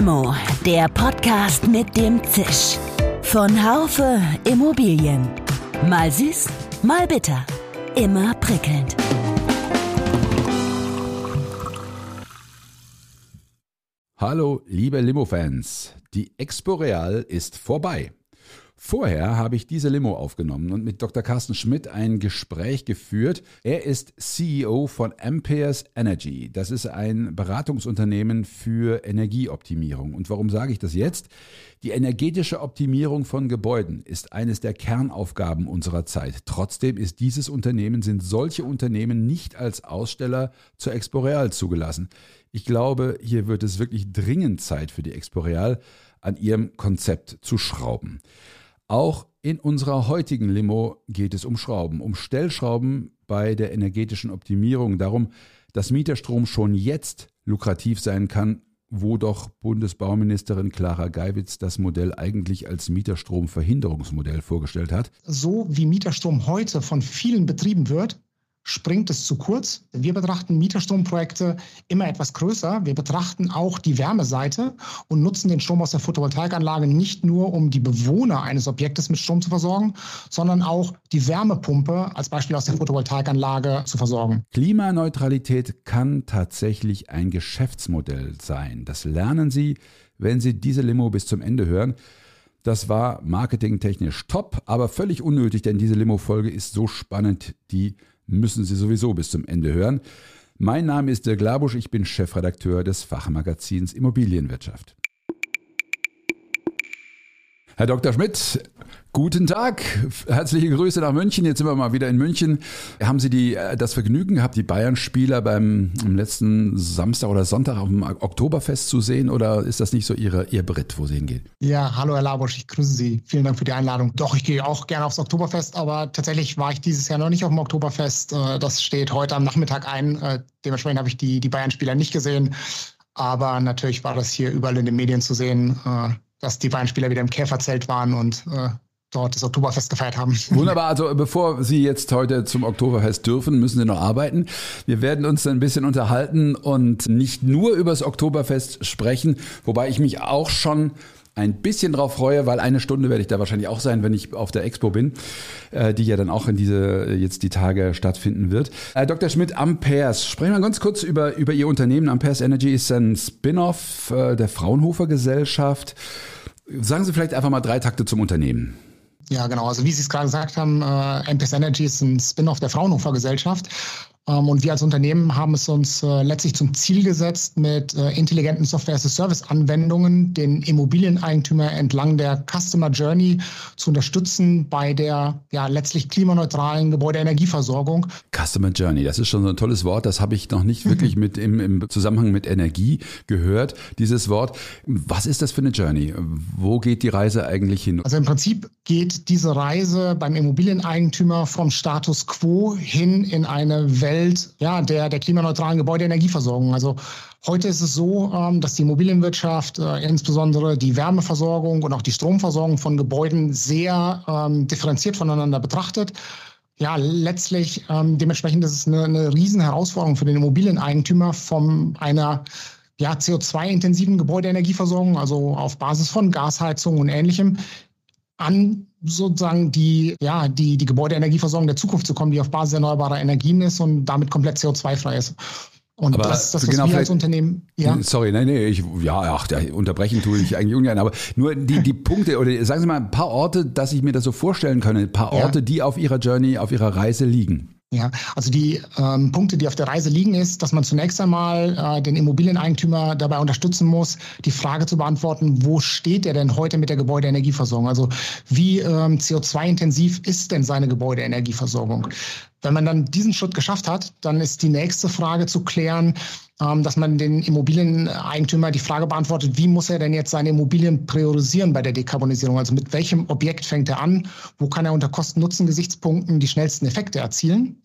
Limo, der Podcast mit dem Zisch. Von Haufe Immobilien. Mal süß, mal bitter. Immer prickelnd. Hallo, liebe Limo-Fans. Die Expo Real ist vorbei. Vorher habe ich diese Limo aufgenommen und mit Dr. Carsten Schmidt ein Gespräch geführt. Er ist CEO von Amperes Energy. Das ist ein Beratungsunternehmen für Energieoptimierung. Und warum sage ich das jetzt? Die energetische Optimierung von Gebäuden ist eines der Kernaufgaben unserer Zeit. Trotzdem ist dieses Unternehmen, sind solche Unternehmen nicht als Aussteller zur Expo Real zugelassen. Ich glaube, hier wird es wirklich dringend Zeit für die Expo Real, an ihrem Konzept zu schrauben. Auch in unserer heutigen Limo geht es um Schrauben, um Stellschrauben bei der energetischen Optimierung, darum, dass Mieterstrom schon jetzt lukrativ sein kann, wo doch Bundesbauministerin Clara Geiwitz das Modell eigentlich als Mieterstromverhinderungsmodell vorgestellt hat. So wie Mieterstrom heute von vielen betrieben wird, springt es zu kurz. Wir betrachten Mieterstromprojekte immer etwas größer. Wir betrachten auch die Wärmeseite und nutzen den Strom aus der Photovoltaikanlage nicht nur, um die Bewohner eines Objektes mit Strom zu versorgen, sondern auch die Wärmepumpe als Beispiel aus der Photovoltaikanlage zu versorgen. Klimaneutralität kann tatsächlich ein Geschäftsmodell sein. Das lernen Sie, wenn Sie diese Limo bis zum Ende hören. Das war marketingtechnisch top, aber völlig unnötig, denn diese Limo-Folge ist so spannend, die müssen Sie sowieso bis zum Ende hören. Mein Name ist Dirk Glabusch, ich bin Chefredakteur des Fachmagazins Immobilienwirtschaft. Herr Dr. Schmidt, guten Tag. Herzliche Grüße nach München. Jetzt sind wir mal wieder in München. Haben Sie die, äh, das Vergnügen gehabt, die Bayern-Spieler beim letzten Samstag oder Sonntag auf dem Oktoberfest zu sehen oder ist das nicht so Ihre, Ihr Brit, wo Sie hingehen? Ja, hallo Herr Labusch, ich grüße Sie. Vielen Dank für die Einladung. Doch, ich gehe auch gerne aufs Oktoberfest, aber tatsächlich war ich dieses Jahr noch nicht auf dem Oktoberfest. Äh, das steht heute am Nachmittag ein. Äh, dementsprechend habe ich die, die Bayern-Spieler nicht gesehen. Aber natürlich war das hier überall in den Medien zu sehen dass die beiden Spieler wieder im Käferzelt waren und äh, dort das Oktoberfest gefeiert haben. Wunderbar. Also bevor Sie jetzt heute zum Oktoberfest dürfen, müssen Sie noch arbeiten. Wir werden uns ein bisschen unterhalten und nicht nur über das Oktoberfest sprechen, wobei ich mich auch schon ein bisschen drauf freue, weil eine Stunde werde ich da wahrscheinlich auch sein, wenn ich auf der Expo bin, äh, die ja dann auch in diese jetzt die Tage stattfinden wird. Äh, Dr. Schmidt, Ampers, sprechen wir ganz kurz über, über Ihr Unternehmen. Ampers Energy ist ein Spin-off äh, der Fraunhofer Gesellschaft. Sagen Sie vielleicht einfach mal drei Takte zum Unternehmen. Ja, genau. Also wie Sie es gerade gesagt haben, äh, MPS Energy ist ein Spin-off der Fraunhofer Gesellschaft. Ähm, und wir als Unternehmen haben es uns äh, letztlich zum Ziel gesetzt, mit äh, intelligenten Software-as-a-Service-Anwendungen den Immobilieneigentümer entlang der Customer Journey zu unterstützen bei der ja letztlich klimaneutralen Gebäudeenergieversorgung. Customer Journey, das ist schon so ein tolles Wort. Das habe ich noch nicht wirklich mit im, im Zusammenhang mit Energie gehört, dieses Wort. Was ist das für eine Journey? Wo geht die Reise eigentlich hin? Also im Prinzip geht diese Reise beim Immobilieneigentümer vom Status quo hin in eine Welt, Welt ja, der, der klimaneutralen Gebäudeenergieversorgung. Also heute ist es so, ähm, dass die Immobilienwirtschaft, äh, insbesondere die Wärmeversorgung und auch die Stromversorgung von Gebäuden sehr ähm, differenziert voneinander betrachtet. Ja, letztlich ähm, dementsprechend ist es eine, eine Riesenherausforderung für den Immobilieneigentümer von einer ja, CO2-intensiven Gebäudeenergieversorgung, also auf Basis von Gasheizung und ähnlichem, an sozusagen die, ja, die, die Gebäudeenergieversorgung der Zukunft zu kommen, die auf Basis erneuerbarer Energien ist und damit komplett CO2-frei ist. Und aber das ist das, was genau wir als Unternehmen. Ja. Sorry, nein, nee, ich, ja, ach, unterbrechen tue ich eigentlich ungern, aber nur die, die Punkte oder sagen Sie mal ein paar Orte, dass ich mir das so vorstellen kann, ein paar Orte, ja. die auf Ihrer Journey, auf Ihrer Reise liegen. Ja, also die ähm, Punkte, die auf der Reise liegen, ist, dass man zunächst einmal äh, den Immobilieneigentümer dabei unterstützen muss, die Frage zu beantworten, wo steht er denn heute mit der Gebäudeenergieversorgung? Also wie ähm, CO2-intensiv ist denn seine Gebäudeenergieversorgung? Wenn man dann diesen Schritt geschafft hat, dann ist die nächste Frage zu klären, dass man den Immobilieneigentümer die Frage beantwortet, wie muss er denn jetzt seine Immobilien priorisieren bei der Dekarbonisierung? Also mit welchem Objekt fängt er an? Wo kann er unter Kosten-Nutzen-Gesichtspunkten die schnellsten Effekte erzielen?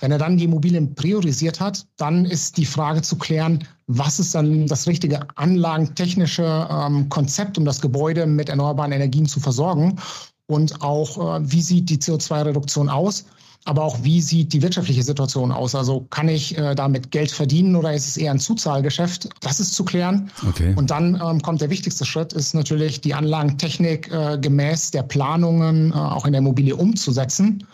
Wenn er dann die Immobilien priorisiert hat, dann ist die Frage zu klären, was ist dann das richtige anlagentechnische ähm, Konzept, um das Gebäude mit erneuerbaren Energien zu versorgen? Und auch, äh, wie sieht die CO2-Reduktion aus? Aber auch wie sieht die wirtschaftliche Situation aus? Also kann ich äh, damit Geld verdienen oder ist es eher ein Zuzahlgeschäft? Das ist zu klären. Okay. Und dann ähm, kommt der wichtigste Schritt, ist natürlich die Anlagentechnik äh, gemäß der Planungen äh, auch in der Immobilie umzusetzen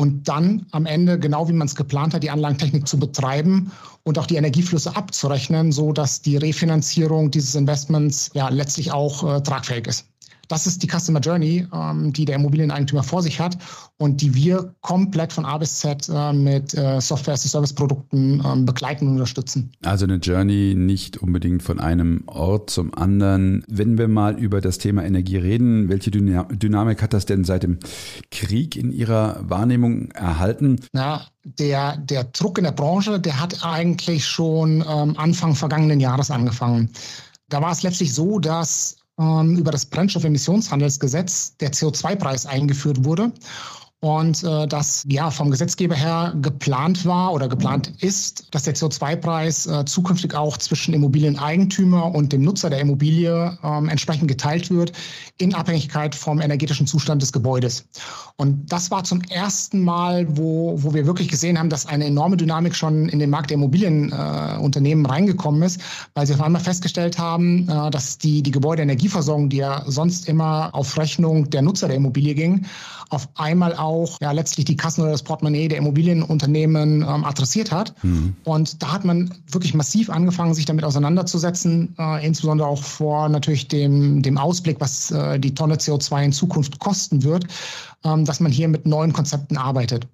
und dann am Ende, genau wie man es geplant hat, die Anlagentechnik zu betreiben und auch die Energieflüsse abzurechnen, so dass die Refinanzierung dieses Investments ja letztlich auch äh, tragfähig ist. Das ist die Customer Journey, ähm, die der Immobilieneigentümer vor sich hat und die wir komplett von A bis Z äh, mit äh, Software-as-a-Service-Produkten ähm, begleiten und unterstützen. Also eine Journey nicht unbedingt von einem Ort zum anderen. Wenn wir mal über das Thema Energie reden, welche Dynamik hat das denn seit dem Krieg in Ihrer Wahrnehmung erhalten? Ja, der, der Druck in der Branche, der hat eigentlich schon ähm, Anfang vergangenen Jahres angefangen. Da war es letztlich so, dass ähm, über das Brennstoffemissionshandelsgesetz der CO2-Preis eingeführt wurde und äh, das ja vom Gesetzgeber her geplant war oder geplant ist, dass der CO2-Preis äh, zukünftig auch zwischen Immobilieneigentümer und dem Nutzer der Immobilie ähm, entsprechend geteilt wird in Abhängigkeit vom energetischen Zustand des Gebäudes. Und das war zum ersten Mal, wo, wo wir wirklich gesehen haben, dass eine enorme Dynamik schon in den Markt der Immobilienunternehmen äh, reingekommen ist, weil sie auf einmal festgestellt haben, äh, dass die, die Gebäudeenergieversorgung, die ja sonst immer auf Rechnung der Nutzer der Immobilie ging, auf einmal auch ja letztlich die Kassen oder das Portemonnaie der Immobilienunternehmen ähm, adressiert hat. Mhm. Und da hat man wirklich massiv angefangen, sich damit auseinanderzusetzen, äh, insbesondere auch vor natürlich dem, dem Ausblick, was äh, die Tonne CO2 in Zukunft kosten wird, ähm, dass man hier mit neuen Konzepten arbeitet.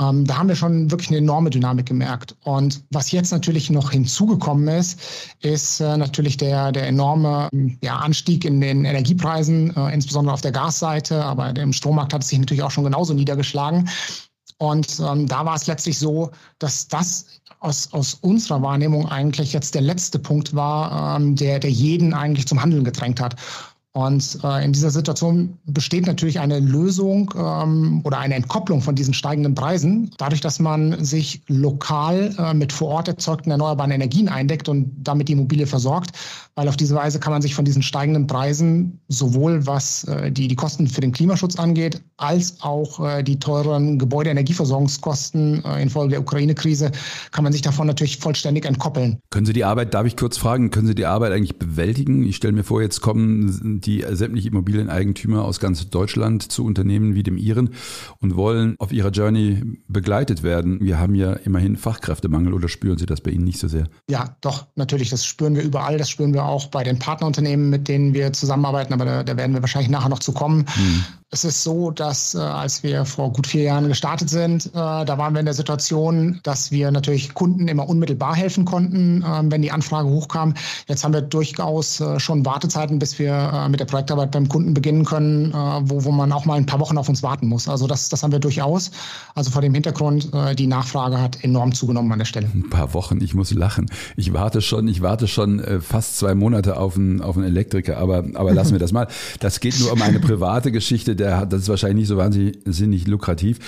Ähm, da haben wir schon wirklich eine enorme Dynamik gemerkt. Und was jetzt natürlich noch hinzugekommen ist, ist äh, natürlich der, der enorme ja, Anstieg in den Energiepreisen, äh, insbesondere auf der Gasseite, aber im Strommarkt hat es sich natürlich auch schon genauso niedergeschlagen. Und ähm, da war es letztlich so, dass das aus, aus unserer Wahrnehmung eigentlich jetzt der letzte Punkt war, ähm, der, der jeden eigentlich zum Handeln gedrängt hat. Und äh, in dieser Situation besteht natürlich eine Lösung ähm, oder eine Entkopplung von diesen steigenden Preisen, dadurch, dass man sich lokal äh, mit vor Ort erzeugten erneuerbaren Energien eindeckt und damit die Immobilie versorgt, weil auf diese Weise kann man sich von diesen steigenden Preisen sowohl was äh, die, die Kosten für den Klimaschutz angeht, als auch äh, die teuren Gebäudeenergieversorgungskosten äh, infolge der Ukraine-Krise, kann man sich davon natürlich vollständig entkoppeln. Können Sie die Arbeit, darf ich kurz fragen, können Sie die Arbeit eigentlich bewältigen? Ich stelle mir vor, jetzt kommen die sämtliche Immobilieneigentümer aus ganz Deutschland zu Unternehmen wie dem Ihren und wollen auf ihrer Journey begleitet werden. Wir haben ja immerhin Fachkräftemangel oder spüren Sie das bei Ihnen nicht so sehr? Ja, doch, natürlich. Das spüren wir überall. Das spüren wir auch bei den Partnerunternehmen, mit denen wir zusammenarbeiten. Aber da, da werden wir wahrscheinlich nachher noch zu kommen. Hm. Es ist so, dass äh, als wir vor gut vier Jahren gestartet sind, äh, da waren wir in der Situation, dass wir natürlich Kunden immer unmittelbar helfen konnten, äh, wenn die Anfrage hochkam. Jetzt haben wir durchaus äh, schon Wartezeiten, bis wir äh, mit der Projektarbeit beim Kunden beginnen können, äh, wo, wo man auch mal ein paar Wochen auf uns warten muss. Also das, das haben wir durchaus. Also vor dem Hintergrund, die Nachfrage hat enorm zugenommen an der Stelle. Ein paar Wochen, ich muss lachen. Ich warte schon, ich warte schon fast zwei Monate auf einen, auf einen Elektriker, aber, aber lassen wir das mal. Das geht nur um eine private Geschichte der hat, das ist wahrscheinlich nicht so wahnsinnig lukrativ.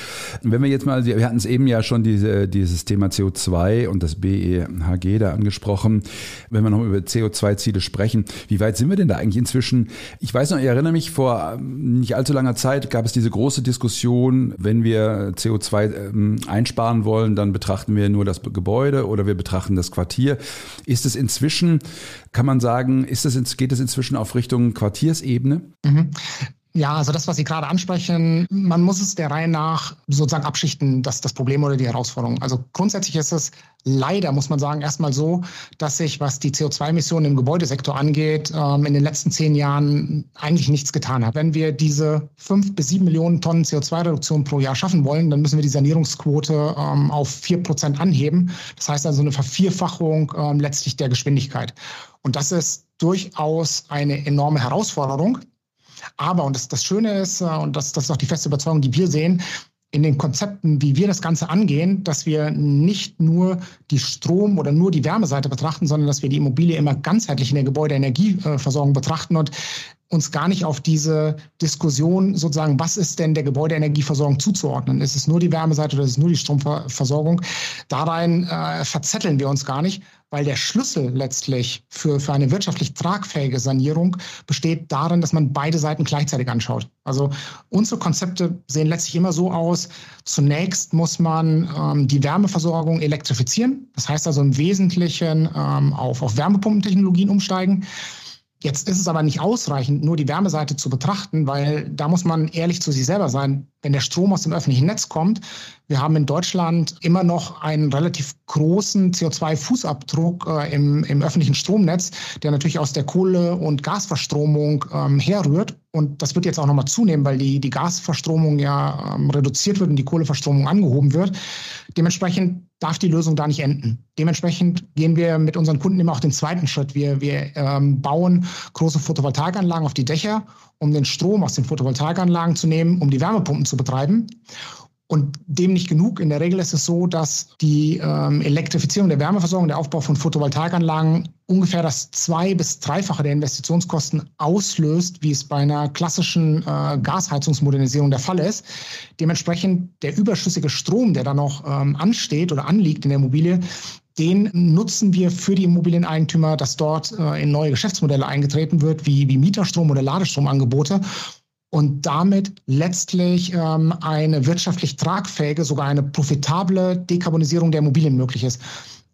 Wenn wir jetzt mal, wir hatten es eben ja schon diese, dieses Thema CO2 und das BEHG da angesprochen. Wenn wir noch über CO2-Ziele sprechen, wie weit sind wir denn da eigentlich inzwischen? Ich weiß noch, ich erinnere mich, vor ähm, nicht allzu langer Zeit gab es diese große Diskussion, wenn wir CO2 ähm, einsparen wollen, dann betrachten wir nur das Gebäude oder wir betrachten das Quartier. Ist es inzwischen, kann man sagen, ist es, geht es inzwischen auf Richtung Quartiersebene? Mhm. Ja, also das, was Sie gerade ansprechen, man muss es der Reihe nach sozusagen abschichten, das, das Problem oder die Herausforderung. Also grundsätzlich ist es leider, muss man sagen, erstmal so, dass sich, was die CO2-Emissionen im Gebäudesektor angeht, ähm, in den letzten zehn Jahren eigentlich nichts getan hat. Wenn wir diese fünf bis sieben Millionen Tonnen CO2-Reduktion pro Jahr schaffen wollen, dann müssen wir die Sanierungsquote ähm, auf vier Prozent anheben. Das heißt also eine Vervierfachung ähm, letztlich der Geschwindigkeit. Und das ist durchaus eine enorme Herausforderung. Aber, und das, das Schöne ist, äh, und das, das ist auch die feste Überzeugung, die wir sehen, in den Konzepten, wie wir das Ganze angehen, dass wir nicht nur die Strom- oder nur die Wärmeseite betrachten, sondern dass wir die Immobilie immer ganzheitlich in der Gebäudeenergieversorgung betrachten. Und uns gar nicht auf diese Diskussion sozusagen, was ist denn der Gebäudeenergieversorgung zuzuordnen? Ist es nur die Wärmeseite oder ist es nur die Stromversorgung? Darein äh, verzetteln wir uns gar nicht, weil der Schlüssel letztlich für, für eine wirtschaftlich tragfähige Sanierung besteht darin, dass man beide Seiten gleichzeitig anschaut. Also unsere Konzepte sehen letztlich immer so aus, zunächst muss man ähm, die Wärmeversorgung elektrifizieren. Das heißt also im Wesentlichen ähm, auf, auf Wärmepumpentechnologien umsteigen. Jetzt ist es aber nicht ausreichend, nur die Wärmeseite zu betrachten, weil da muss man ehrlich zu sich selber sein. Wenn der Strom aus dem öffentlichen Netz kommt, wir haben in Deutschland immer noch einen relativ großen CO2-Fußabdruck äh, im, im öffentlichen Stromnetz, der natürlich aus der Kohle- und Gasverstromung ähm, herrührt. Und das wird jetzt auch nochmal zunehmen, weil die, die Gasverstromung ja ähm, reduziert wird und die Kohleverstromung angehoben wird. Dementsprechend darf die Lösung da nicht enden. Dementsprechend gehen wir mit unseren Kunden immer auch den zweiten Schritt. Wir, wir ähm, bauen große Photovoltaikanlagen auf die Dächer, um den Strom aus den Photovoltaikanlagen zu nehmen, um die Wärmepumpen zu betreiben. Und dem nicht genug. In der Regel ist es so, dass die ähm, Elektrifizierung der Wärmeversorgung, der Aufbau von Photovoltaikanlagen ungefähr das zwei- bis dreifache der Investitionskosten auslöst, wie es bei einer klassischen äh, Gasheizungsmodernisierung der Fall ist. Dementsprechend der überschüssige Strom, der da noch ähm, ansteht oder anliegt in der Immobilie, den nutzen wir für die Immobilieneigentümer, dass dort äh, in neue Geschäftsmodelle eingetreten wird, wie, wie Mieterstrom oder Ladestromangebote und damit letztlich ähm, eine wirtschaftlich tragfähige, sogar eine profitable Dekarbonisierung der Immobilien möglich ist.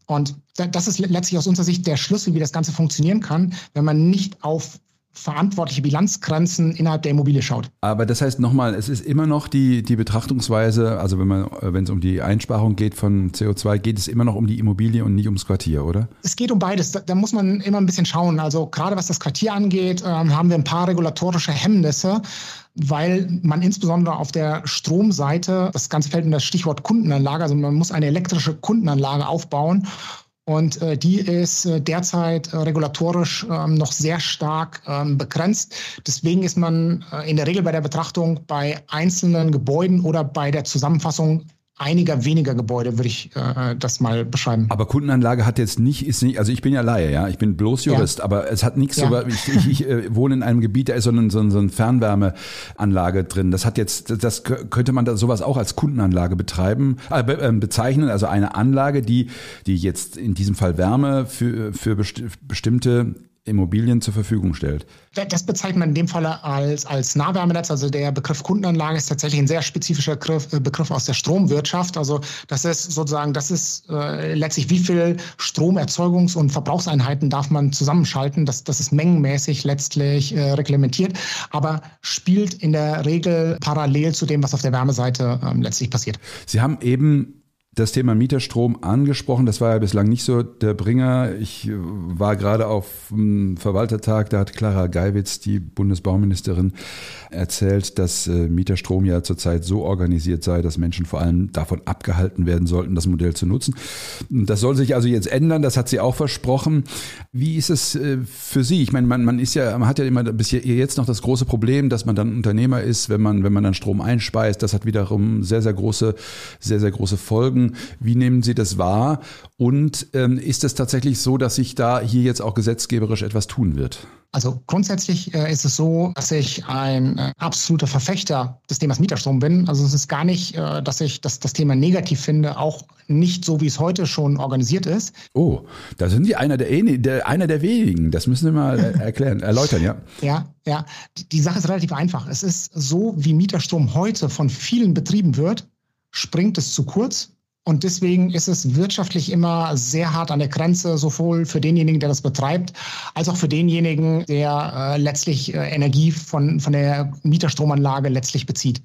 Und das ist letztlich aus unserer Sicht der Schlüssel, wie das Ganze funktionieren kann, wenn man nicht auf verantwortliche Bilanzgrenzen innerhalb der Immobilie schaut. Aber das heißt nochmal, es ist immer noch die, die Betrachtungsweise, also wenn man, wenn es um die Einsparung geht von CO2, geht es immer noch um die Immobilie und nicht ums Quartier, oder? Es geht um beides. Da, da muss man immer ein bisschen schauen. Also gerade was das Quartier angeht, ähm, haben wir ein paar regulatorische Hemmnisse weil man insbesondere auf der Stromseite, das Ganze fällt in das Stichwort Kundenanlage, also man muss eine elektrische Kundenanlage aufbauen und äh, die ist äh, derzeit äh, regulatorisch ähm, noch sehr stark ähm, begrenzt. Deswegen ist man äh, in der Regel bei der Betrachtung bei einzelnen Gebäuden oder bei der Zusammenfassung einiger weniger Gebäude, würde ich äh, das mal beschreiben. Aber Kundenanlage hat jetzt nicht, ist nicht, also ich bin ja Laie, ja, ich bin bloß Jurist, ja. aber es hat nichts ja. so, ich, ich, ich äh, wohne in einem Gebiet, da ist so eine, so, eine Fernwärmeanlage drin. Das hat jetzt, das könnte man da sowas auch als Kundenanlage betreiben, äh, bezeichnen, also eine Anlage, die, die jetzt in diesem Fall Wärme für, für bestimmte Immobilien zur Verfügung stellt. Das bezeichnet man in dem Fall als, als Nahwärmenetz. Also der Begriff Kundenanlage ist tatsächlich ein sehr spezifischer Begriff, äh, Begriff aus der Stromwirtschaft. Also das ist sozusagen, das ist äh, letztlich, wie viel Stromerzeugungs- und Verbrauchseinheiten darf man zusammenschalten. Das, das ist mengenmäßig letztlich äh, reglementiert, aber spielt in der Regel parallel zu dem, was auf der Wärmeseite äh, letztlich passiert. Sie haben eben das Thema Mieterstrom angesprochen. Das war ja bislang nicht so der Bringer. Ich war gerade auf dem Verwaltertag, da hat Clara Geiwitz, die Bundesbauministerin, erzählt, dass äh, Mieterstrom ja zurzeit so organisiert sei, dass Menschen vor allem davon abgehalten werden sollten, das Modell zu nutzen. Das soll sich also jetzt ändern, das hat sie auch versprochen. Wie ist es äh, für Sie? Ich meine, man, man ist ja, man hat ja immer bis jetzt noch das große Problem, dass man dann Unternehmer ist, wenn man, wenn man dann Strom einspeist. Das hat wiederum sehr, sehr große, sehr, sehr große Folgen. Wie nehmen Sie das wahr? Und ähm, ist es tatsächlich so, dass sich da hier jetzt auch gesetzgeberisch etwas tun wird? Also grundsätzlich äh, ist es so, dass ich ein äh, absoluter Verfechter des Themas Mieterstrom bin. Also es ist gar nicht, äh, dass ich das, das Thema negativ finde, auch nicht so, wie es heute schon organisiert ist. Oh, da sind Sie einer der, der, einer der wenigen. Das müssen Sie mal äh, erklären, erläutern, ja. Ja, ja. Die Sache ist relativ einfach. Es ist so, wie Mieterstrom heute von vielen betrieben wird, springt es zu kurz und deswegen ist es wirtschaftlich immer sehr hart an der Grenze, sowohl für denjenigen, der das betreibt, als auch für denjenigen, der äh, letztlich äh, Energie von, von der Mieterstromanlage letztlich bezieht.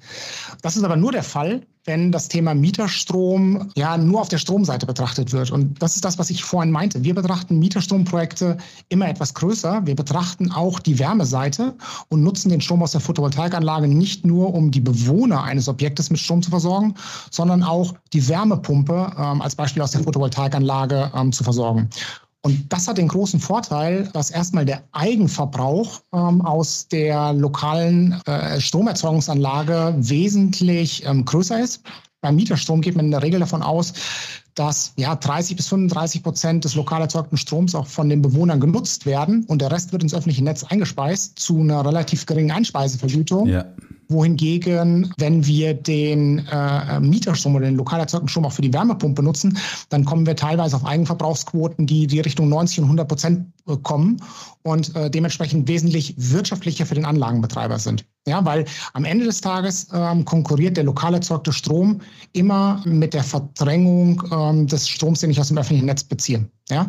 Das ist aber nur der Fall, wenn das Thema Mieterstrom ja nur auf der Stromseite betrachtet wird. Und das ist das, was ich vorhin meinte. Wir betrachten Mieterstromprojekte immer etwas größer. Wir betrachten auch die Wärmeseite und nutzen den Strom aus der Photovoltaikanlage nicht nur, um die Bewohner eines Objektes mit Strom zu versorgen, sondern auch die Wärmepumpe ähm, als Beispiel aus der Photovoltaikanlage ähm, zu versorgen. Und das hat den großen Vorteil, dass erstmal der Eigenverbrauch ähm, aus der lokalen äh, Stromerzeugungsanlage wesentlich ähm, größer ist. Beim Mieterstrom geht man in der Regel davon aus, dass ja 30 bis 35 Prozent des lokal erzeugten Stroms auch von den Bewohnern genutzt werden und der Rest wird ins öffentliche Netz eingespeist zu einer relativ geringen Einspeisevergütung. Ja wohingegen, wenn wir den äh, Mieterstrom oder den lokal erzeugten Strom auch für die Wärmepumpe nutzen, dann kommen wir teilweise auf Eigenverbrauchsquoten, die die Richtung 90 und 100 Prozent äh, kommen und äh, dementsprechend wesentlich wirtschaftlicher für den Anlagenbetreiber sind. Ja, weil am Ende des Tages ähm, konkurriert der lokal erzeugte Strom immer mit der Verdrängung ähm, des Stroms, den ich aus dem öffentlichen Netz beziehe. Ja,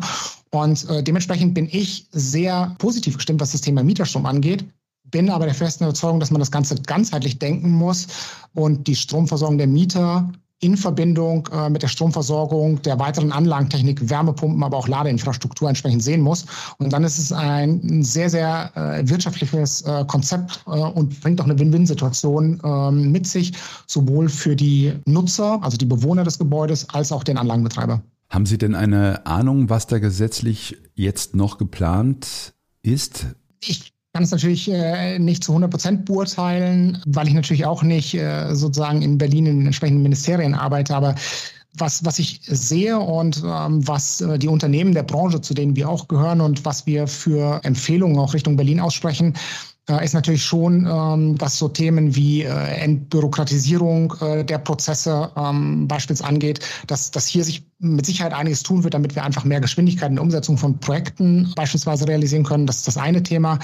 und äh, dementsprechend bin ich sehr positiv gestimmt, was das Thema Mieterstrom angeht bin aber der festen Überzeugung, dass man das Ganze ganzheitlich denken muss und die Stromversorgung der Mieter in Verbindung äh, mit der Stromversorgung der weiteren Anlagentechnik, Wärmepumpen, aber auch Ladeinfrastruktur entsprechend sehen muss. Und dann ist es ein sehr, sehr äh, wirtschaftliches äh, Konzept äh, und bringt auch eine Win-Win-Situation ähm, mit sich, sowohl für die Nutzer, also die Bewohner des Gebäudes, als auch den Anlagenbetreiber. Haben Sie denn eine Ahnung, was da gesetzlich jetzt noch geplant ist? Ich kann es natürlich äh, nicht zu 100 Prozent beurteilen, weil ich natürlich auch nicht äh, sozusagen in Berlin in den entsprechenden Ministerien arbeite. Aber was, was ich sehe und ähm, was äh, die Unternehmen der Branche, zu denen wir auch gehören und was wir für Empfehlungen auch Richtung Berlin aussprechen, ist natürlich schon, ähm, dass so Themen wie äh, Entbürokratisierung äh, der Prozesse ähm, beispielsweise angeht, dass, dass hier sich mit Sicherheit einiges tun wird, damit wir einfach mehr Geschwindigkeit in der Umsetzung von Projekten beispielsweise realisieren können. Das ist das eine Thema.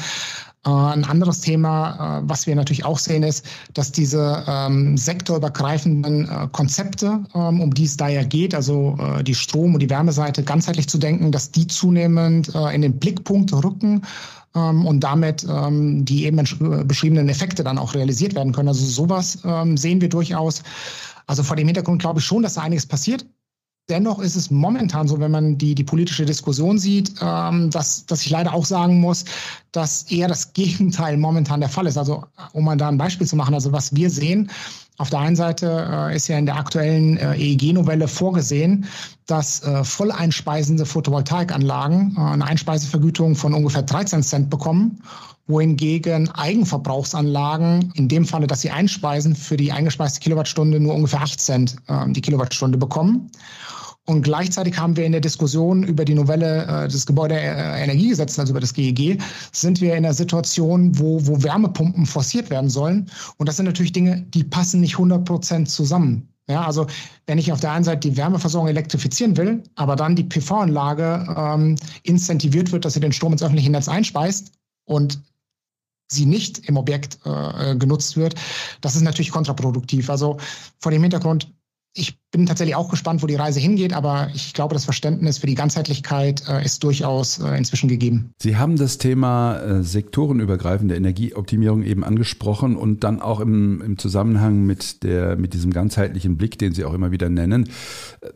Äh, ein anderes Thema, was wir natürlich auch sehen, ist, dass diese ähm, sektorübergreifenden äh, Konzepte, ähm, um die es da ja geht, also äh, die Strom- und die Wärmeseite ganzheitlich zu denken, dass die zunehmend äh, in den Blickpunkt rücken ähm, und damit ähm, die eben beschriebenen Effekte dann auch realisiert werden können. Also sowas ähm, sehen wir durchaus. Also vor dem Hintergrund glaube ich schon, dass da einiges passiert. Dennoch ist es momentan so, wenn man die, die politische Diskussion sieht, ähm, dass, dass ich leider auch sagen muss, dass eher das Gegenteil momentan der Fall ist. Also um mal da ein Beispiel zu machen, also was wir sehen, auf der einen Seite äh, ist ja in der aktuellen äh, EEG-Novelle vorgesehen, dass äh, voll einspeisende Photovoltaikanlagen eine Einspeisevergütung von ungefähr 13 Cent bekommen wohingegen Eigenverbrauchsanlagen, in dem Falle, dass sie einspeisen, für die eingespeiste Kilowattstunde nur ungefähr 8 Cent die Kilowattstunde bekommen. Und gleichzeitig haben wir in der Diskussion über die Novelle äh, des Gebäudeenergiegesetzes, also über das GEG, sind wir in einer Situation, wo, wo Wärmepumpen forciert werden sollen. Und das sind natürlich Dinge, die passen nicht 100 Prozent zusammen. Ja, also wenn ich auf der einen Seite die Wärmeversorgung elektrifizieren will, aber dann die PV-Anlage ähm, incentiviert wird, dass sie den Strom ins öffentliche Netz einspeist und sie nicht im Objekt äh, genutzt wird, das ist natürlich kontraproduktiv. Also vor dem Hintergrund ich bin tatsächlich auch gespannt, wo die Reise hingeht, aber ich glaube, das Verständnis für die Ganzheitlichkeit äh, ist durchaus äh, inzwischen gegeben. Sie haben das Thema äh, sektorenübergreifende Energieoptimierung eben angesprochen und dann auch im, im Zusammenhang mit, der, mit diesem ganzheitlichen Blick, den Sie auch immer wieder nennen.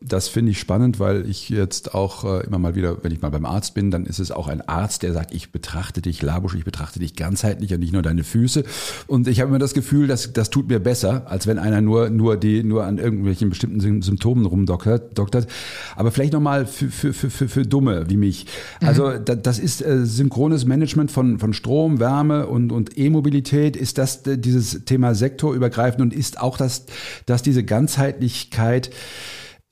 Das finde ich spannend, weil ich jetzt auch äh, immer mal wieder, wenn ich mal beim Arzt bin, dann ist es auch ein Arzt, der sagt, ich betrachte dich, Labusch, ich betrachte dich ganzheitlich und nicht nur deine Füße. Und ich habe immer das Gefühl, dass das tut mir besser, als wenn einer nur, nur, die, nur an irgendwelchen bestimmten Symptomen rumdoktert. Doktert. Aber vielleicht nochmal für, für, für, für, für Dumme wie mich. Also mhm. das ist äh, synchrones Management von, von Strom, Wärme und, und E-Mobilität. Ist das äh, dieses Thema sektorübergreifend und ist auch das, dass diese Ganzheitlichkeit,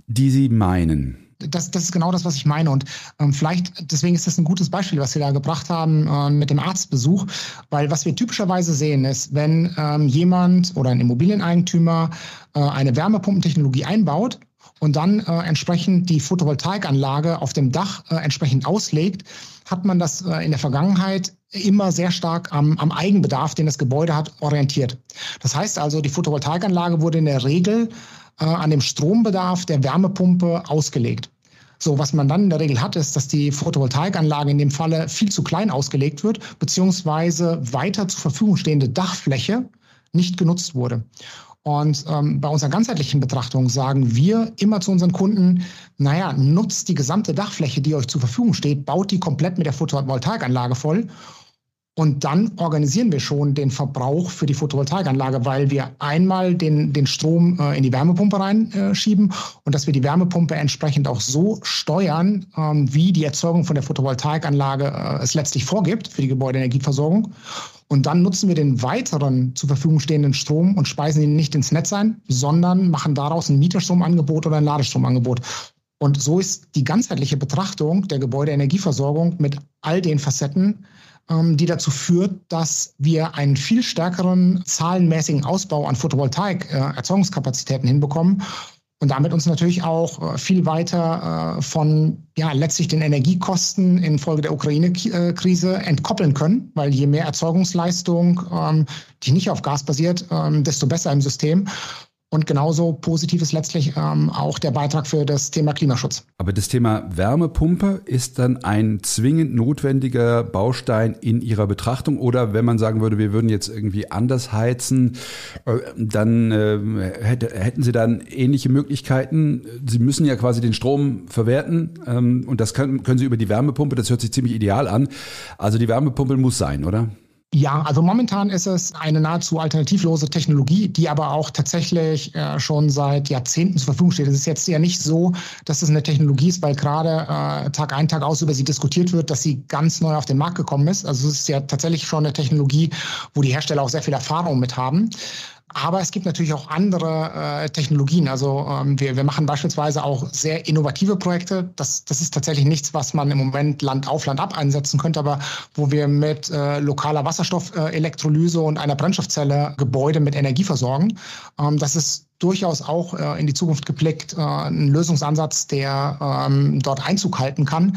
die Sie meinen? Das, das ist genau das, was ich meine. Und ähm, vielleicht, deswegen ist das ein gutes Beispiel, was Sie da gebracht haben äh, mit dem Arztbesuch, weil was wir typischerweise sehen ist, wenn ähm, jemand oder ein Immobilieneigentümer äh, eine Wärmepumpentechnologie einbaut und dann äh, entsprechend die Photovoltaikanlage auf dem Dach äh, entsprechend auslegt, hat man das äh, in der Vergangenheit immer sehr stark am, am Eigenbedarf, den das Gebäude hat, orientiert. Das heißt also, die Photovoltaikanlage wurde in der Regel äh, an dem Strombedarf der Wärmepumpe ausgelegt. So, was man dann in der Regel hat, ist, dass die Photovoltaikanlage in dem Falle viel zu klein ausgelegt wird, beziehungsweise weiter zur Verfügung stehende Dachfläche nicht genutzt wurde. Und ähm, bei unserer ganzheitlichen Betrachtung sagen wir immer zu unseren Kunden, naja, nutzt die gesamte Dachfläche, die euch zur Verfügung steht, baut die komplett mit der Photovoltaikanlage voll und dann organisieren wir schon den Verbrauch für die Photovoltaikanlage, weil wir einmal den, den Strom äh, in die Wärmepumpe reinschieben äh, und dass wir die Wärmepumpe entsprechend auch so steuern, ähm, wie die Erzeugung von der Photovoltaikanlage äh, es letztlich vorgibt für die Gebäudeenergieversorgung. Und dann nutzen wir den weiteren zur Verfügung stehenden Strom und speisen ihn nicht ins Netz ein, sondern machen daraus ein Mieterstromangebot oder ein Ladestromangebot. Und so ist die ganzheitliche Betrachtung der Gebäudeenergieversorgung mit all den Facetten, die dazu führt, dass wir einen viel stärkeren zahlenmäßigen Ausbau an Photovoltaik-Erzeugungskapazitäten hinbekommen und damit uns natürlich auch äh, viel weiter äh, von ja, letztlich den Energiekosten infolge der Ukraine-Krise entkoppeln können, weil je mehr Erzeugungsleistung, ähm, die nicht auf Gas basiert, ähm, desto besser im System. Und genauso positiv ist letztlich ähm, auch der Beitrag für das Thema Klimaschutz. Aber das Thema Wärmepumpe ist dann ein zwingend notwendiger Baustein in Ihrer Betrachtung? Oder wenn man sagen würde, wir würden jetzt irgendwie anders heizen, äh, dann äh, hätte, hätten Sie dann ähnliche Möglichkeiten? Sie müssen ja quasi den Strom verwerten ähm, und das können, können Sie über die Wärmepumpe, das hört sich ziemlich ideal an. Also die Wärmepumpe muss sein, oder? Ja, also momentan ist es eine nahezu alternativlose Technologie, die aber auch tatsächlich äh, schon seit Jahrzehnten zur Verfügung steht. Es ist jetzt ja nicht so, dass es eine Technologie ist, weil gerade äh, Tag ein, Tag aus über sie diskutiert wird, dass sie ganz neu auf den Markt gekommen ist. Also es ist ja tatsächlich schon eine Technologie, wo die Hersteller auch sehr viel Erfahrung mit haben. Aber es gibt natürlich auch andere äh, Technologien. Also ähm, wir, wir machen beispielsweise auch sehr innovative Projekte. Das, das ist tatsächlich nichts, was man im Moment Land auf Land ab einsetzen könnte, aber wo wir mit äh, lokaler Wasserstoffelektrolyse und einer Brennstoffzelle Gebäude mit Energie versorgen. Ähm, das ist durchaus auch äh, in die Zukunft geblickt äh, ein Lösungsansatz, der ähm, dort Einzug halten kann.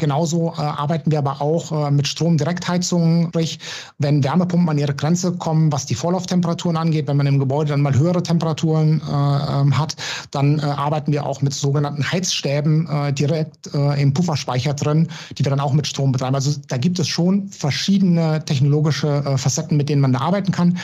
Genauso äh, arbeiten wir aber auch äh, mit Stromdirektheizungen, sprich, wenn Wärmepumpen an ihre Grenze kommen, was die Vorlauftemperaturen angeht, wenn man im Gebäude dann mal höhere Temperaturen äh, hat, dann äh, arbeiten wir auch mit sogenannten Heizstäben äh, direkt äh, im Pufferspeicher drin, die wir dann auch mit Strom betreiben. Also da gibt es schon verschiedene technologische äh, Facetten, mit denen man da arbeiten kann.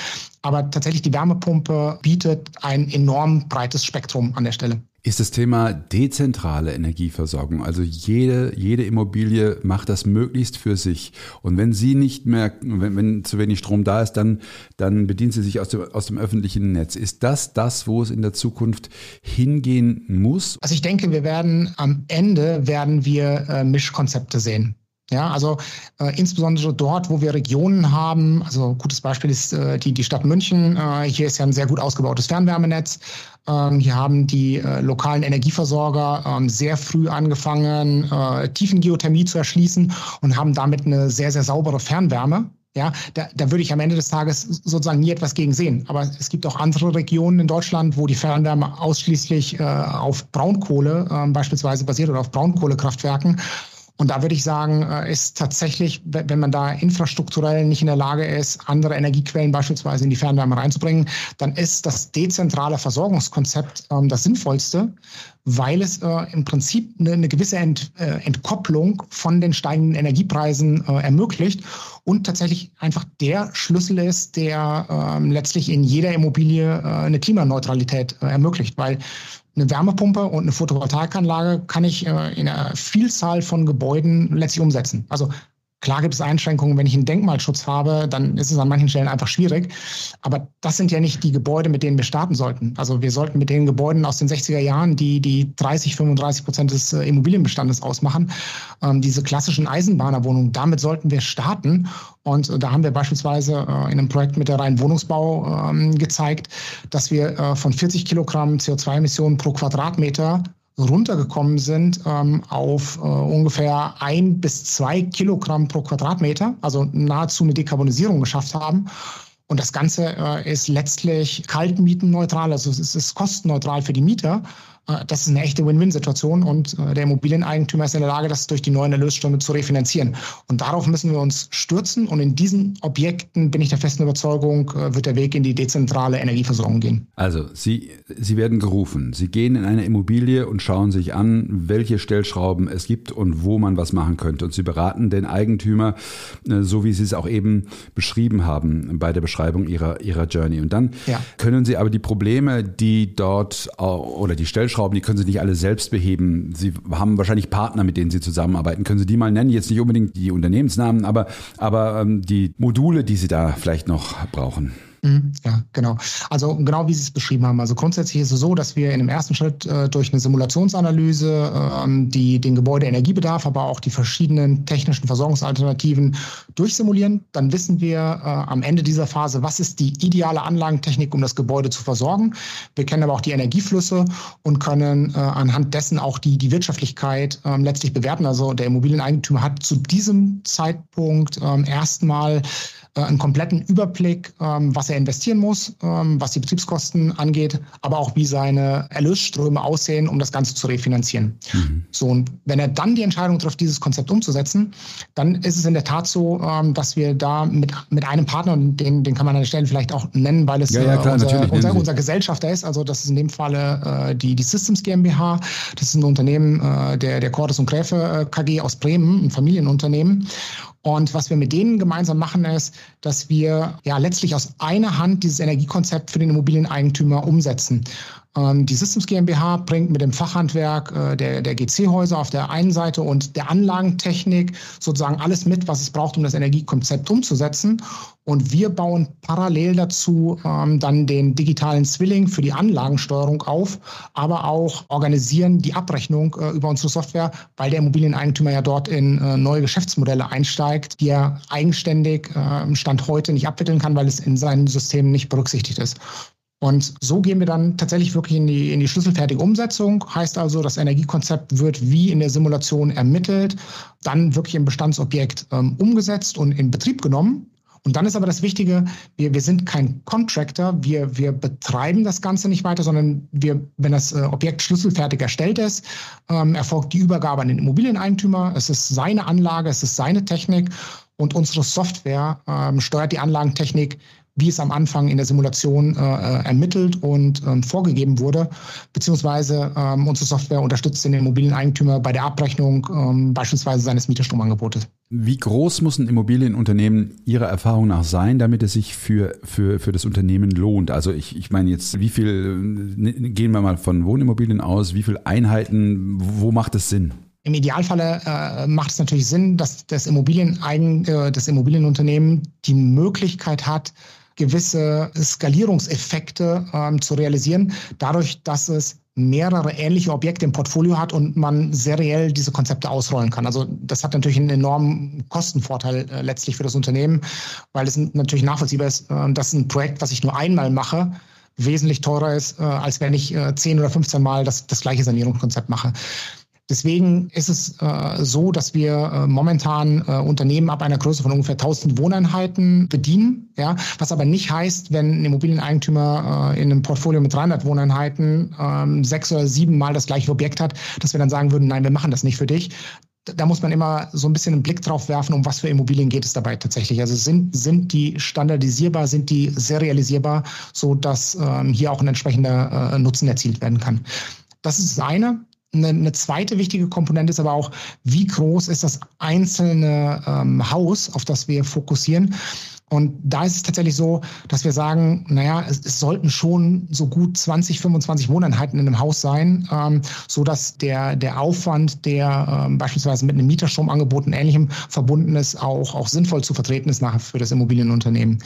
Aber tatsächlich die Wärmepumpe bietet ein enorm breites Spektrum an der Stelle ist das Thema dezentrale Energieversorgung. Also jede, jede Immobilie macht das möglichst für sich. Und wenn sie nicht mehr, wenn, wenn zu wenig Strom da ist, dann, dann bedient sie sich aus dem, aus dem öffentlichen Netz. Ist das das, wo es in der Zukunft hingehen muss? Also ich denke, wir werden am Ende werden wir äh, Mischkonzepte sehen. Ja, also äh, insbesondere dort, wo wir Regionen haben, also gutes Beispiel ist äh, die, die Stadt München. Äh, hier ist ja ein sehr gut ausgebautes Fernwärmenetz. Ähm, hier haben die äh, lokalen Energieversorger ähm, sehr früh angefangen, äh, Tiefengeothermie zu erschließen und haben damit eine sehr, sehr saubere Fernwärme. Ja, da, da würde ich am Ende des Tages sozusagen nie etwas gegen sehen. Aber es gibt auch andere Regionen in Deutschland, wo die Fernwärme ausschließlich äh, auf Braunkohle äh, beispielsweise basiert oder auf Braunkohlekraftwerken. Und da würde ich sagen, äh, ist tatsächlich, wenn man da infrastrukturell nicht in der Lage ist, andere Energiequellen beispielsweise in die Fernwärme reinzubringen, dann ist das dezentrale Versorgungskonzept ähm, das sinnvollste, weil es äh, im Prinzip eine, eine gewisse äh, Entkopplung von den steigenden Energiepreisen ermöglicht und tatsächlich einfach der Schlüssel ist, der ähm, letztlich in jeder Immobilie eine Klimaneutralität ermöglicht, weil eine Wärmepumpe und eine Photovoltaikanlage kann ich äh, in einer Vielzahl von Gebäuden letztlich umsetzen. Also Klar gibt es Einschränkungen, wenn ich einen Denkmalschutz habe, dann ist es an manchen Stellen einfach schwierig. Aber das sind ja nicht die Gebäude, mit denen wir starten sollten. Also wir sollten mit den Gebäuden aus den 60er Jahren, die die 30, 35 Prozent des äh, Immobilienbestandes ausmachen, ähm, diese klassischen Eisenbahnerwohnungen, damit sollten wir starten. Und äh, da haben wir beispielsweise äh, in einem Projekt mit der Rhein Wohnungsbau ähm, gezeigt, dass wir von 40 Kilogramm CO2-Emissionen pro Quadratmeter runtergekommen sind ähm, auf äh, ungefähr ein bis zwei Kilogramm pro Quadratmeter, also nahezu eine Dekarbonisierung geschafft haben. Und das Ganze äh, ist letztlich kaltmietenneutral, also es ist kostenneutral für die Mieter. Äh, das ist eine echte Win-Win-Situation und äh, der Immobilieneigentümer ist in der Lage, das durch die neuen Erlösströme zu refinanzieren. Und darauf müssen wir uns stürzen und in diesen Objekten bin ich der festen Überzeugung, äh, wird der Weg in die dezentrale Energieversorgung gehen. Also Sie, Sie werden gerufen. Sie gehen in eine Immobilie und schauen sich an, welche Stellschrauben es gibt und wo man was machen könnte. Und Sie beraten den Eigentümer, so wie Sie es auch eben beschrieben haben bei der Beschreibung Ihrer, Ihrer Journey. Und dann ja. können Sie aber die Probleme, die dort oder die Stellschrauben, Stellschrauben, die können Sie nicht alle selbst beheben. Sie haben wahrscheinlich Partner, mit denen Sie zusammenarbeiten. Können Sie die mal nennen? Jetzt nicht unbedingt die Unternehmensnamen, aber, aber ähm, die Module, die Sie da vielleicht noch brauchen. Mhm, ja, genau. Also genau wie Sie es beschrieben haben. Also grundsätzlich ist es so, dass wir in dem ersten Schritt äh, durch eine Simulationsanalyse äh, die, den Gebäudeenergiebedarf, aber auch die verschiedenen technischen Versorgungsalternativen durchsimulieren. Dann wissen wir äh, am Ende dieser Phase, was ist die ideale Anlagentechnik, um das Gebäude zu versorgen. Wir kennen aber auch die Energieflüsse und können äh, anhand dessen auch die, die Wirtschaftlichkeit ähm, letztlich bewerten. Also der Immobilieneigentümer hat zu diesem Zeitpunkt ähm, erstmal einen kompletten Überblick, ähm, was er investieren muss, ähm, was die Betriebskosten angeht, aber auch wie seine Erlösströme aussehen, um das Ganze zu refinanzieren. Mhm. So, und wenn er dann die Entscheidung trifft, dieses Konzept umzusetzen, dann ist es in der Tat so, ähm, dass wir da mit, mit einem Partner, den, den kann man an der Stelle vielleicht auch nennen, weil es ja, ja, klar, äh, unser, unser, unser, Gesellschafter ist, also das ist in dem Falle äh, die, die Systems GmbH, das ist ein Unternehmen äh, der, der Cordes und Gräfe äh, KG aus Bremen, ein Familienunternehmen. Und was wir mit denen gemeinsam machen, ist, dass wir ja letztlich aus einer Hand dieses Energiekonzept für den Immobilieneigentümer umsetzen. Ähm, die Systems GmbH bringt mit dem Fachhandwerk äh, der, der GC-Häuser auf der einen Seite und der Anlagentechnik sozusagen alles mit, was es braucht, um das Energiekonzept umzusetzen. Und wir bauen parallel dazu ähm, dann den digitalen Zwilling für die Anlagensteuerung auf, aber auch organisieren die Abrechnung äh, über unsere Software, weil der Immobilieneigentümer ja dort in äh, neue Geschäftsmodelle einsteigt, die er eigenständig äh, Stand heute nicht abwickeln kann, weil es in seinen Systemen nicht berücksichtigt ist. Und so gehen wir dann tatsächlich wirklich in die, in die schlüsselfertige Umsetzung. Heißt also, das Energiekonzept wird wie in der Simulation ermittelt, dann wirklich im Bestandsobjekt ähm, umgesetzt und in Betrieb genommen. Und dann ist aber das Wichtige, wir, wir sind kein Contractor, wir, wir betreiben das Ganze nicht weiter, sondern wir, wenn das äh, Objekt schlüsselfertig erstellt ist, ähm, erfolgt die Übergabe an den Immobilieneigentümer. Es ist seine Anlage, es ist seine Technik und unsere Software ähm, steuert die Anlagentechnik wie es am Anfang in der Simulation äh, äh, ermittelt und ähm, vorgegeben wurde, beziehungsweise ähm, unsere Software unterstützt den Immobilieneigentümer bei der Abrechnung ähm, beispielsweise seines Mieterstromangebotes. Wie groß muss ein Immobilienunternehmen Ihrer Erfahrung nach sein, damit es sich für, für, für das Unternehmen lohnt? Also ich, ich meine jetzt, wie viel, ne, gehen wir mal von Wohnimmobilien aus, wie viele Einheiten, wo macht es Sinn? Im Idealfalle äh, macht es natürlich Sinn, dass das, Immobilieneigen, äh, das Immobilienunternehmen die Möglichkeit hat, gewisse Skalierungseffekte ähm, zu realisieren, dadurch, dass es mehrere ähnliche Objekte im Portfolio hat und man seriell diese Konzepte ausrollen kann. Also das hat natürlich einen enormen Kostenvorteil äh, letztlich für das Unternehmen, weil es natürlich nachvollziehbar ist, äh, dass ein Projekt, was ich nur einmal mache, wesentlich teurer ist, äh, als wenn ich äh, 10 oder 15 Mal das, das gleiche Sanierungskonzept mache. Deswegen ist es äh, so, dass wir äh, momentan äh, Unternehmen ab einer Größe von ungefähr 1000 Wohneinheiten bedienen. Ja, was aber nicht heißt, wenn ein Immobilieneigentümer äh, in einem Portfolio mit 300 Wohneinheiten ähm, sechs oder sieben Mal das gleiche Objekt hat, dass wir dann sagen würden, nein, wir machen das nicht für dich. Da muss man immer so ein bisschen einen Blick drauf werfen, um was für Immobilien geht es dabei tatsächlich. Also sind, sind die standardisierbar, sind die serialisierbar, so dass ähm, hier auch ein entsprechender äh, Nutzen erzielt werden kann. Das ist das eine. Eine, eine, zweite wichtige Komponente ist aber auch, wie groß ist das einzelne ähm, Haus, auf das wir fokussieren. Und da ist es tatsächlich so, dass wir sagen, naja, es, es sollten schon so gut 20, 25 Wohneinheiten in einem Haus sein, ähm, so dass der, der Aufwand, der ähm, beispielsweise mit einem Mieterstromangebot und Ähnlichem verbunden ist, auch, auch sinnvoll zu vertreten ist nachher für das Immobilienunternehmen.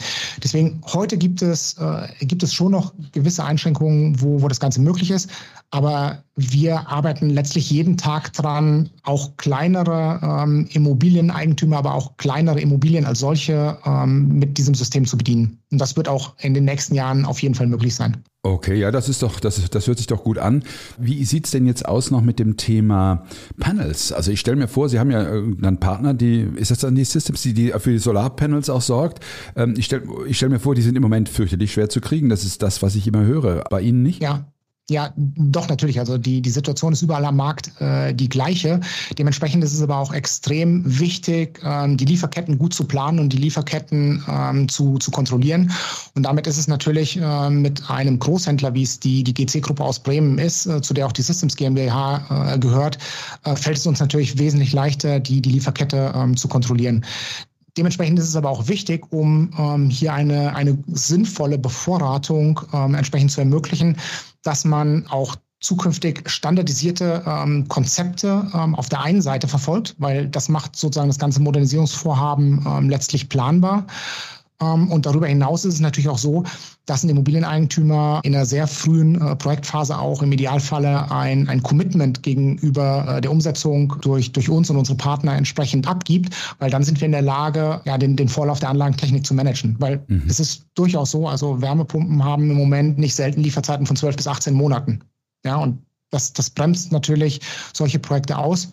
Deswegen, heute gibt es, äh, gibt es schon noch gewisse Einschränkungen, wo, wo das Ganze möglich ist. Aber wir arbeiten letztlich jeden Tag dran, auch kleinere ähm, Immobilieneigentümer, aber auch kleinere Immobilien als solche ähm, mit diesem System zu bedienen. Und das wird auch in den nächsten Jahren auf jeden Fall möglich sein. Okay, ja, das ist doch, das, das hört sich doch gut an. Wie sieht's denn jetzt aus noch mit dem Thema Panels? Also ich stelle mir vor, Sie haben ja einen Partner, die, ist das dann die Systems, die, die für die Solarpanels auch sorgt? Ähm, ich stelle ich stell mir vor, die sind im Moment fürchterlich schwer zu kriegen. Das ist das, was ich immer höre. Bei Ihnen nicht? Ja, ja, doch natürlich. Also die, die Situation ist überall am Markt äh, die gleiche. Dementsprechend ist es aber auch extrem wichtig, ähm, die Lieferketten gut zu planen und die Lieferketten ähm, zu, zu kontrollieren. Und damit ist es natürlich äh, mit einem Großhändler, wie es die, die GC-Gruppe aus Bremen ist, äh, zu der auch die Systems GmbH äh, gehört, äh, fällt es uns natürlich wesentlich leichter, die, die Lieferkette ähm, zu kontrollieren. Dementsprechend ist es aber auch wichtig, um ähm, hier eine, eine sinnvolle Bevorratung ähm, entsprechend zu ermöglichen, dass man auch zukünftig standardisierte ähm, Konzepte ähm, auf der einen Seite verfolgt, weil das macht sozusagen das ganze Modernisierungsvorhaben ähm, letztlich planbar. Ähm, und darüber hinaus ist es natürlich auch so, dass ein Immobilieneigentümer in einer sehr frühen äh, Projektphase auch im Idealfalle ein, ein Commitment gegenüber äh, der Umsetzung durch, durch uns und unsere Partner entsprechend abgibt, weil dann sind wir in der Lage, ja, den, den Vorlauf der Anlagentechnik zu managen. Weil mhm. es ist durchaus so, also Wärmepumpen haben im Moment nicht selten Lieferzeiten von 12 bis 18 Monaten. Ja, und das, das bremst natürlich solche Projekte aus.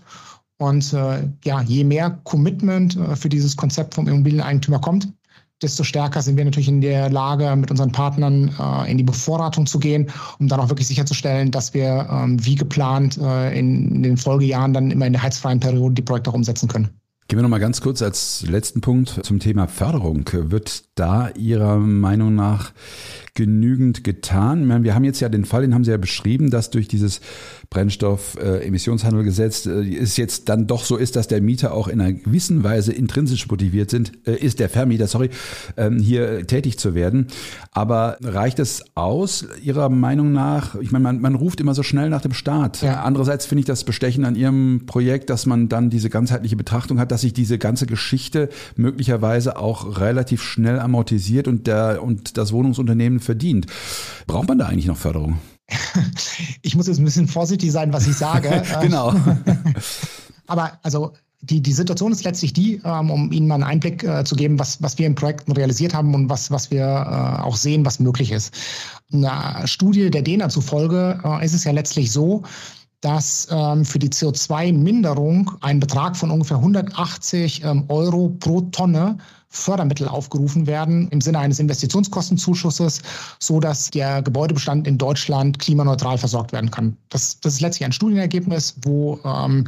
Und äh, ja, je mehr Commitment äh, für dieses Konzept vom Immobilieneigentümer kommt, desto stärker sind wir natürlich in der Lage, mit unseren Partnern äh, in die Bevorratung zu gehen, um dann auch wirklich sicherzustellen, dass wir ähm, wie geplant äh, in, in, den Folgejahren dann immer in der heizfreien Periode die Projekte auch umsetzen können. Gehen wir noch mal ganz kurz als letzten Punkt zum Thema Förderung. Wird da Ihrer Meinung nach genügend getan? Wir haben jetzt ja den Fall, den haben Sie ja beschrieben, dass durch dieses Brennstoff-Emissionshandelgesetz äh, es jetzt dann doch so ist, dass der Mieter auch in einer gewissen Weise intrinsisch motiviert sind, äh, ist der Vermieter, sorry, ähm, hier tätig zu werden. Aber reicht es aus, Ihrer Meinung nach? Ich meine, man, man ruft immer so schnell nach dem Start. Ja. Andererseits finde ich das Bestechen an Ihrem Projekt, dass man dann diese ganzheitliche Betrachtung hat, dass sich diese ganze Geschichte möglicherweise auch relativ schnell amortisiert und der und das Wohnungsunternehmen verdient. Braucht man da eigentlich noch Förderung? ich muss jetzt ein bisschen vorsichtig sein, was ich sage. genau. Aber also die, die Situation ist letztlich die, ähm, um Ihnen mal einen Einblick äh, zu geben, was, was wir in Projekten realisiert haben und was, was wir äh, auch sehen, was möglich ist. Einer Studie der DENA zufolge äh, ist es ja letztlich so, dass ähm, für die CO2-Minderung ein Betrag von ungefähr 180 ähm, Euro pro Tonne Fördermittel aufgerufen werden im Sinne eines Investitionskostenzuschusses, so dass der Gebäudebestand in Deutschland klimaneutral versorgt werden kann. Das, das ist letztlich ein Studienergebnis, wo ähm,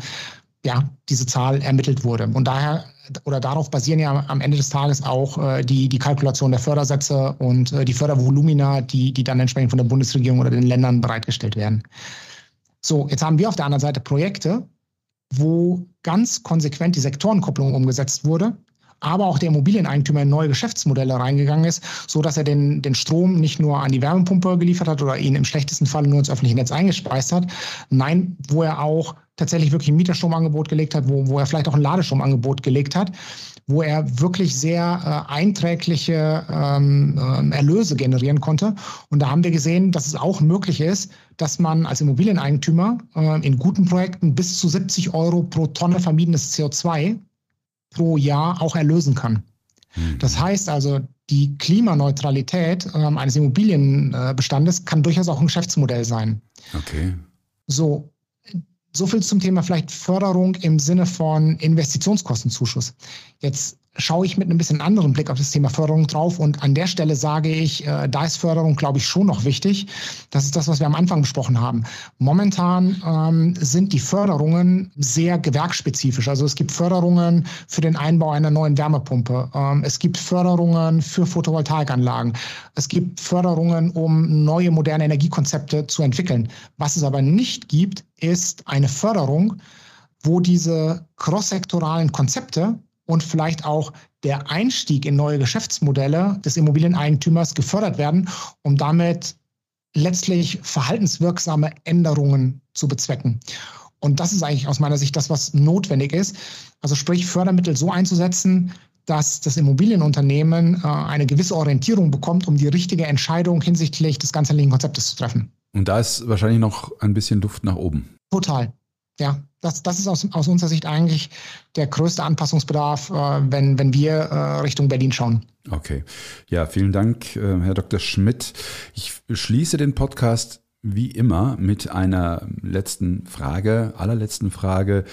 ja, diese Zahl ermittelt wurde. Und daher oder darauf basieren ja am Ende des Tages auch äh, die, die Kalkulation der Fördersätze und äh, die Fördervolumina, die, die dann entsprechend von der Bundesregierung oder den Ländern bereitgestellt werden. So, jetzt haben wir auf der anderen Seite Projekte, wo ganz konsequent die Sektorenkopplung umgesetzt wurde aber auch der Immobilieneigentümer in neue Geschäftsmodelle reingegangen ist, so dass er den, den Strom nicht nur an die Wärmepumpe geliefert hat oder ihn im schlechtesten Fall nur ins öffentliche Netz eingespeist hat. Nein, wo er auch tatsächlich wirklich ein Mieterstromangebot gelegt hat, wo, wo er vielleicht auch ein Ladestromangebot gelegt hat, wo er wirklich sehr äh, einträgliche ähm, äh, Erlöse generieren konnte. Und da haben wir gesehen, dass es auch möglich ist, dass man als Immobilieneigentümer äh, in guten Projekten bis zu 70 Euro pro Tonne vermiedenes CO2 pro Jahr auch erlösen kann. Mhm. Das heißt also, die Klimaneutralität ähm, eines Immobilienbestandes kann durchaus auch ein Geschäftsmodell sein. Okay. So, so viel zum Thema vielleicht Förderung im Sinne von Investitionskostenzuschuss. Jetzt schaue ich mit einem bisschen anderen Blick auf das Thema Förderung drauf. Und an der Stelle sage ich, äh, da ist Förderung, glaube ich, schon noch wichtig. Das ist das, was wir am Anfang besprochen haben. Momentan ähm, sind die Förderungen sehr gewerksspezifisch. Also es gibt Förderungen für den Einbau einer neuen Wärmepumpe. Ähm, es gibt Förderungen für Photovoltaikanlagen. Es gibt Förderungen, um neue moderne Energiekonzepte zu entwickeln. Was es aber nicht gibt, ist eine Förderung, wo diese crosssektoralen Konzepte und vielleicht auch der Einstieg in neue Geschäftsmodelle des Immobilieneigentümers gefördert werden, um damit letztlich verhaltenswirksame Änderungen zu bezwecken. Und das ist eigentlich aus meiner Sicht das, was notwendig ist. Also sprich, Fördermittel so einzusetzen, dass das Immobilienunternehmen äh, eine gewisse Orientierung bekommt, um die richtige Entscheidung hinsichtlich des ganzheitlichen Konzeptes zu treffen. Und da ist wahrscheinlich noch ein bisschen Luft nach oben. Total. Ja, das, das ist aus, aus unserer Sicht eigentlich der größte Anpassungsbedarf, äh, wenn, wenn wir äh, Richtung Berlin schauen. Okay. Ja, vielen Dank, äh, Herr Dr. Schmidt. Ich schließe den Podcast wie immer mit einer letzten Frage, allerletzten Frage.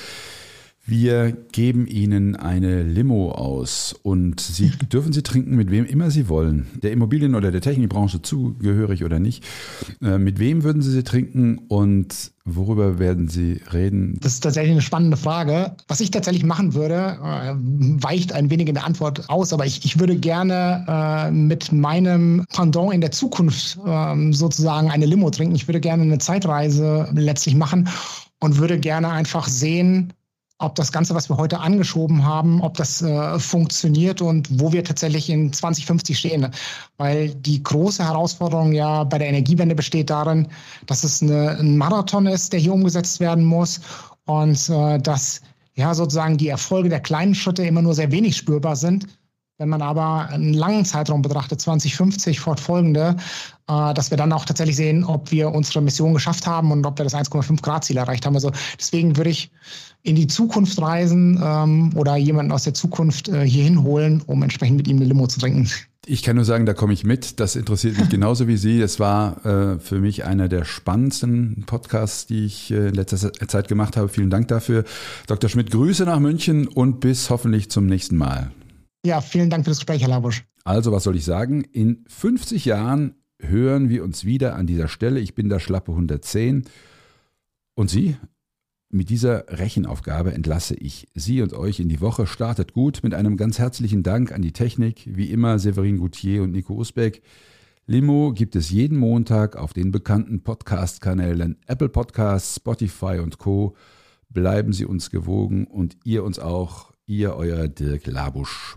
Wir geben Ihnen eine Limo aus und Sie dürfen sie trinken, mit wem immer Sie wollen. Der Immobilien- oder der Technikbranche zugehörig oder nicht. Äh, mit wem würden Sie sie trinken und worüber werden Sie reden? Das ist tatsächlich eine spannende Frage. Was ich tatsächlich machen würde, äh, weicht ein wenig in der Antwort aus, aber ich, ich würde gerne äh, mit meinem Pendant in der Zukunft ähm, sozusagen eine Limo trinken. Ich würde gerne eine Zeitreise letztlich machen und würde gerne einfach sehen, ob das Ganze, was wir heute angeschoben haben, ob das äh, funktioniert und wo wir tatsächlich in 2050 stehen. Weil die große Herausforderung ja bei der Energiewende besteht darin, dass es eine, ein Marathon ist, der hier umgesetzt werden muss und äh, dass ja sozusagen die Erfolge der kleinen Schritte immer nur sehr wenig spürbar sind Wenn man aber einen langen Zeitraum betrachtet, 2050 fortfolgende, äh, dass wir dann auch tatsächlich sehen, ob wir unsere Mission geschafft haben und ob wir das 1,5 Grad Ziel erreicht haben. Also deswegen würde ich in die Zukunft reisen ähm, oder jemanden aus der Zukunft äh, hier hinholen, um entsprechend mit ihm eine Limo zu trinken. Ich kann nur sagen, da komme ich mit. Das interessiert mich genauso wie Sie. Das war äh, für mich einer der spannendsten Podcasts, die ich äh, in letzter Zeit gemacht habe. Vielen Dank dafür. Dr. Schmidt, Grüße nach München und bis hoffentlich zum nächsten Mal. Ja, vielen Dank für das Gespräch, Herr Labusch. Also, was soll ich sagen? In 50 Jahren hören wir uns wieder an dieser Stelle. Ich bin der Schlappe 110. Und Sie? Mit dieser Rechenaufgabe entlasse ich Sie und euch in die Woche. Startet gut mit einem ganz herzlichen Dank an die Technik, wie immer Severin Goutier und Nico Usbeck. Limo gibt es jeden Montag auf den bekannten Podcast-Kanälen Apple Podcasts, Spotify und Co. Bleiben Sie uns gewogen und ihr uns auch, ihr euer Dirk Labusch.